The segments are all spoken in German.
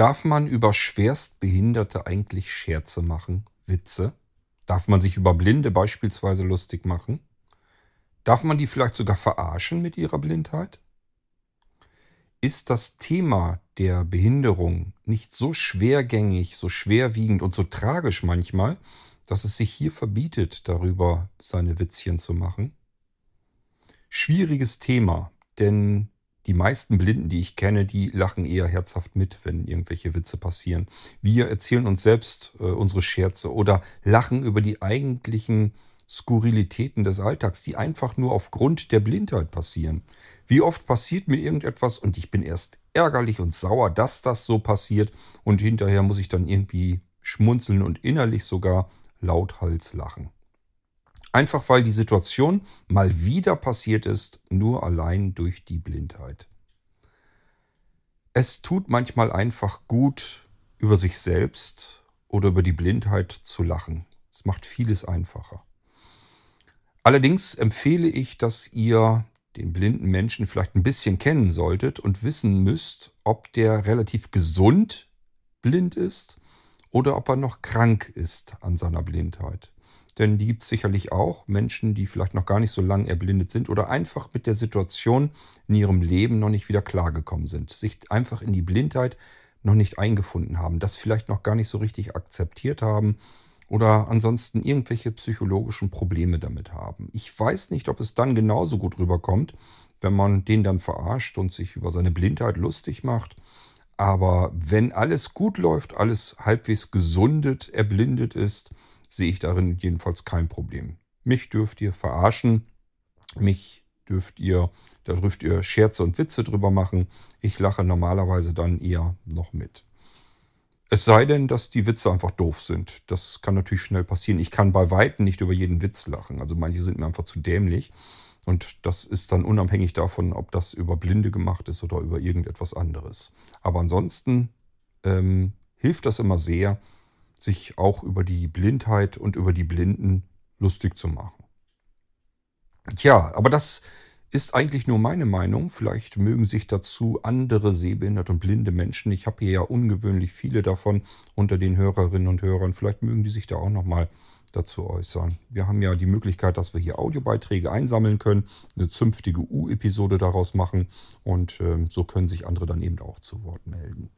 Darf man über Schwerstbehinderte eigentlich Scherze machen, Witze? Darf man sich über Blinde beispielsweise lustig machen? Darf man die vielleicht sogar verarschen mit ihrer Blindheit? Ist das Thema der Behinderung nicht so schwergängig, so schwerwiegend und so tragisch manchmal, dass es sich hier verbietet, darüber seine Witzchen zu machen? Schwieriges Thema, denn die meisten Blinden, die ich kenne, die lachen eher herzhaft mit, wenn irgendwelche Witze passieren. Wir erzählen uns selbst äh, unsere Scherze oder lachen über die eigentlichen Skurrilitäten des Alltags, die einfach nur aufgrund der Blindheit passieren. Wie oft passiert mir irgendetwas und ich bin erst ärgerlich und sauer, dass das so passiert und hinterher muss ich dann irgendwie schmunzeln und innerlich sogar lauthals lachen. Einfach weil die Situation mal wieder passiert ist, nur allein durch die Blindheit. Es tut manchmal einfach gut, über sich selbst oder über die Blindheit zu lachen. Es macht vieles einfacher. Allerdings empfehle ich, dass ihr den blinden Menschen vielleicht ein bisschen kennen solltet und wissen müsst, ob der relativ gesund blind ist oder ob er noch krank ist an seiner Blindheit. Denn die gibt es sicherlich auch Menschen, die vielleicht noch gar nicht so lange erblindet sind oder einfach mit der Situation in ihrem Leben noch nicht wieder klargekommen sind, sich einfach in die Blindheit noch nicht eingefunden haben, das vielleicht noch gar nicht so richtig akzeptiert haben oder ansonsten irgendwelche psychologischen Probleme damit haben. Ich weiß nicht, ob es dann genauso gut rüberkommt, wenn man den dann verarscht und sich über seine Blindheit lustig macht. Aber wenn alles gut läuft, alles halbwegs gesundet, erblindet ist, sehe ich darin jedenfalls kein Problem. Mich dürft ihr verarschen, mich dürft ihr, da dürft ihr Scherze und Witze drüber machen. Ich lache normalerweise dann eher noch mit. Es sei denn, dass die Witze einfach doof sind. Das kann natürlich schnell passieren. Ich kann bei Weitem nicht über jeden Witz lachen. Also manche sind mir einfach zu dämlich. Und das ist dann unabhängig davon, ob das über Blinde gemacht ist oder über irgendetwas anderes. Aber ansonsten ähm, hilft das immer sehr, sich auch über die Blindheit und über die Blinden lustig zu machen. Tja, aber das ist eigentlich nur meine Meinung. Vielleicht mögen sich dazu andere sehbehinderte und blinde Menschen. Ich habe hier ja ungewöhnlich viele davon unter den Hörerinnen und Hörern. Vielleicht mögen die sich da auch nochmal dazu äußern. Wir haben ja die Möglichkeit, dass wir hier Audiobeiträge einsammeln können, eine zünftige U-Episode daraus machen und äh, so können sich andere dann eben auch zu Wort melden.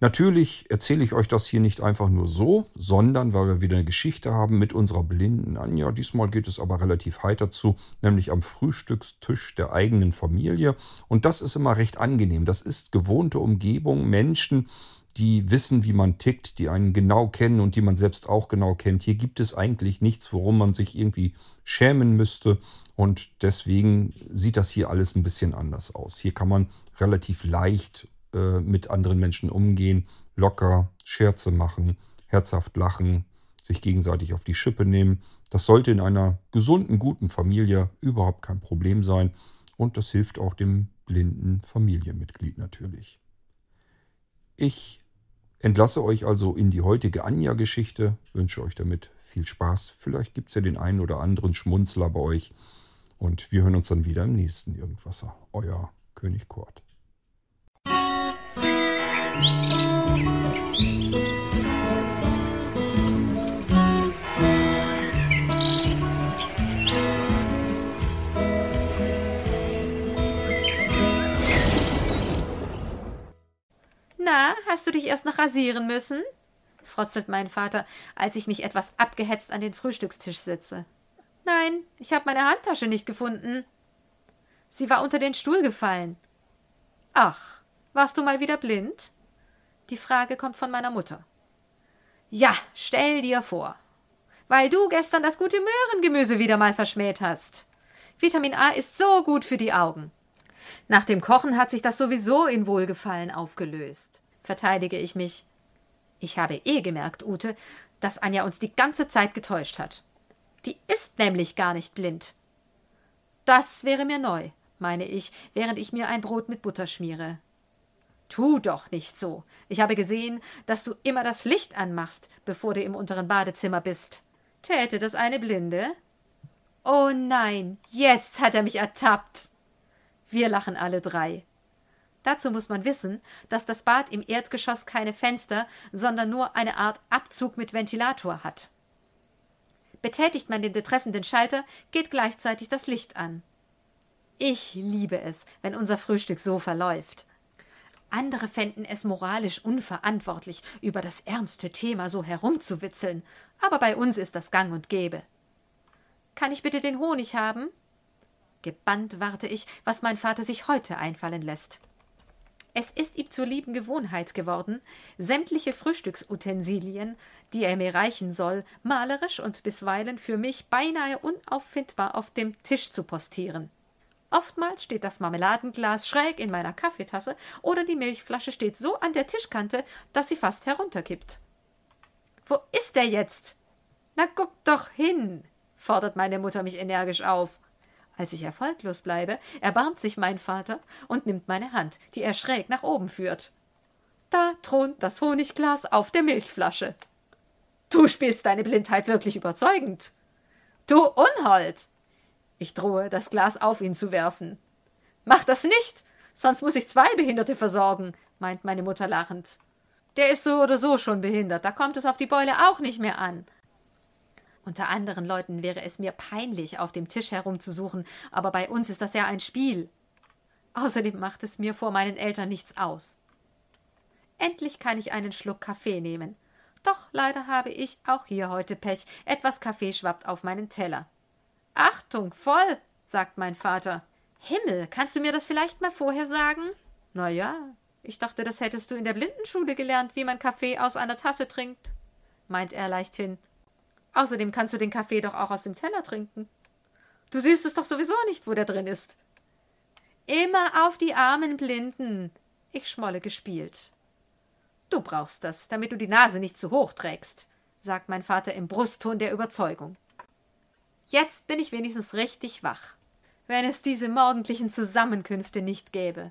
Natürlich erzähle ich euch das hier nicht einfach nur so, sondern weil wir wieder eine Geschichte haben mit unserer blinden Anja. Diesmal geht es aber relativ heiter zu, nämlich am Frühstückstisch der eigenen Familie. Und das ist immer recht angenehm. Das ist gewohnte Umgebung, Menschen, die wissen, wie man tickt, die einen genau kennen und die man selbst auch genau kennt. Hier gibt es eigentlich nichts, worum man sich irgendwie schämen müsste. Und deswegen sieht das hier alles ein bisschen anders aus. Hier kann man relativ leicht äh, mit anderen Menschen umgehen, locker Scherze machen, herzhaft lachen, sich gegenseitig auf die Schippe nehmen. Das sollte in einer gesunden, guten Familie überhaupt kein Problem sein und das hilft auch dem blinden Familienmitglied natürlich. Ich entlasse euch also in die heutige Anja-Geschichte, wünsche euch damit viel Spaß. Vielleicht gibt es ja den einen oder anderen Schmunzler bei euch und wir hören uns dann wieder im nächsten Irgendwasser. Euer König Kurt. Dich erst noch rasieren müssen? frotzelt mein Vater, als ich mich etwas abgehetzt an den Frühstückstisch setze. Nein, ich habe meine Handtasche nicht gefunden. Sie war unter den Stuhl gefallen. Ach, warst du mal wieder blind? Die Frage kommt von meiner Mutter. Ja, stell dir vor. Weil du gestern das gute Möhrengemüse wieder mal verschmäht hast. Vitamin A ist so gut für die Augen. Nach dem Kochen hat sich das sowieso in Wohlgefallen aufgelöst, verteidige ich mich. Ich habe eh gemerkt, Ute, dass Anja uns die ganze Zeit getäuscht hat. Die ist nämlich gar nicht blind. Das wäre mir neu, meine ich, während ich mir ein Brot mit Butter schmiere. Tu doch nicht so. Ich habe gesehen, dass du immer das Licht anmachst, bevor du im unteren Badezimmer bist. Täte das eine Blinde? Oh nein, jetzt hat er mich ertappt. Wir lachen alle drei. Dazu muss man wissen, dass das Bad im Erdgeschoss keine Fenster, sondern nur eine Art Abzug mit Ventilator hat. Betätigt man den betreffenden Schalter, geht gleichzeitig das Licht an. Ich liebe es, wenn unser Frühstück so verläuft. Andere fänden es moralisch unverantwortlich, über das ernste Thema so herumzuwitzeln, aber bei uns ist das gang und gäbe. Kann ich bitte den Honig haben? Gebannt warte ich, was mein Vater sich heute einfallen lässt. Es ist ihm zur lieben Gewohnheit geworden, sämtliche Frühstücksutensilien, die er mir reichen soll, malerisch und bisweilen für mich beinahe unauffindbar auf dem Tisch zu postieren. Oftmals steht das Marmeladenglas schräg in meiner Kaffeetasse oder die Milchflasche steht so an der Tischkante, dass sie fast herunterkippt. Wo ist er jetzt? Na, guck doch hin, fordert meine Mutter mich energisch auf. Als ich erfolglos bleibe, erbarmt sich mein Vater und nimmt meine Hand, die er schräg nach oben führt. Da thront das Honigglas auf der Milchflasche. Du spielst deine Blindheit wirklich überzeugend. Du Unhold! Ich drohe, das Glas auf ihn zu werfen. Mach das nicht, sonst muss ich zwei Behinderte versorgen, meint meine Mutter lachend. Der ist so oder so schon behindert, da kommt es auf die Beule auch nicht mehr an. Unter anderen Leuten wäre es mir peinlich, auf dem Tisch herumzusuchen, aber bei uns ist das ja ein Spiel. Außerdem macht es mir vor meinen Eltern nichts aus. Endlich kann ich einen Schluck Kaffee nehmen. Doch leider habe ich auch hier heute Pech. Etwas Kaffee schwappt auf meinen Teller. Achtung, voll, sagt mein Vater. Himmel, kannst du mir das vielleicht mal vorher sagen? Na ja, ich dachte, das hättest du in der Blindenschule gelernt, wie man Kaffee aus einer Tasse trinkt, meint er leichthin. Außerdem kannst du den Kaffee doch auch aus dem Teller trinken. Du siehst es doch sowieso nicht, wo der drin ist. Immer auf die armen Blinden. Ich schmolle gespielt. Du brauchst das, damit du die Nase nicht zu hoch trägst, sagt mein Vater im Brustton der Überzeugung. Jetzt bin ich wenigstens richtig wach, wenn es diese morgendlichen Zusammenkünfte nicht gäbe.